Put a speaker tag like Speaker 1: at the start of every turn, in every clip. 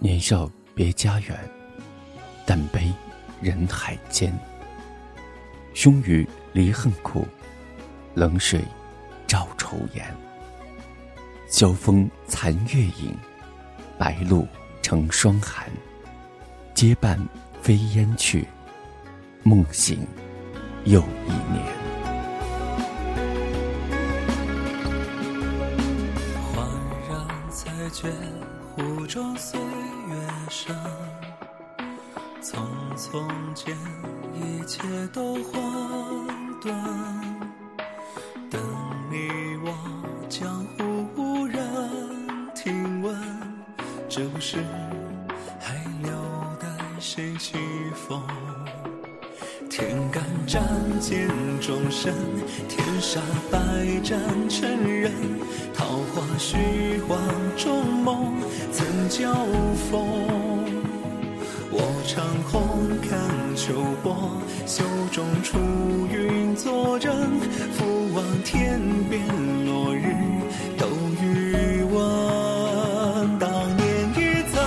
Speaker 1: 年少别家园，但悲人海间。凶雨离恨苦，冷水照愁颜。萧风残月影，白露成霜寒。结伴飞烟去，梦醒又一年。
Speaker 2: 恍然才觉湖中岁月深，匆匆间一切都混沌。等你我江湖无人听闻，这不是还留待谁起风？天干战见众生，天煞百战成人。桃花虚幻中梦，曾交锋。我长空看秋波，袖中出云作阵。俯望天边落日，都余温。当年也曾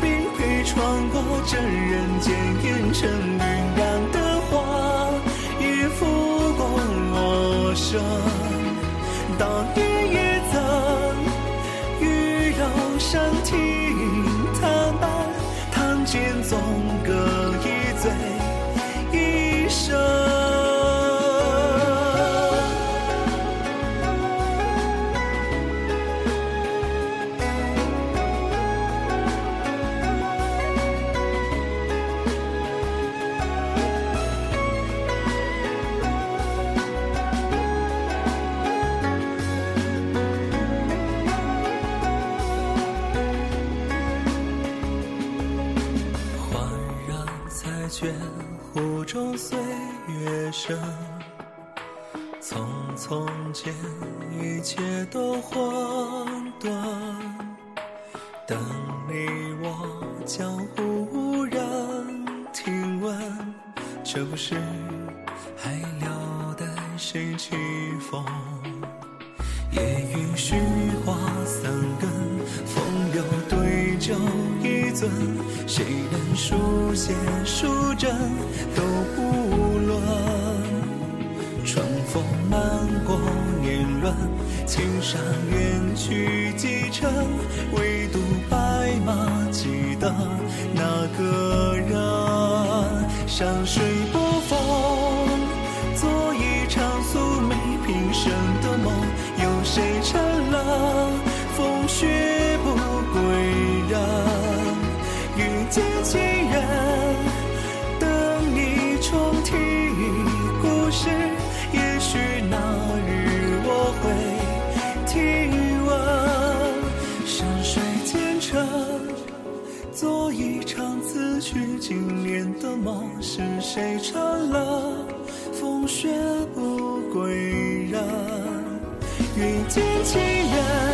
Speaker 2: 并非穿过这人间烟尘云我身。当年也才觉湖中岁月深，匆匆间一切都混沌。等你我江湖无人听闻，这不是还留待谁起风？夜雨虚花三更，风流对酒尊，谁人书写书真都不论。春风漫过年轮，青山远去几程，唯独白马记得那个人。山水不逢，做一场素昧平生的梦，有谁成了风雪梦，是谁成了风雪不归人？云间情人，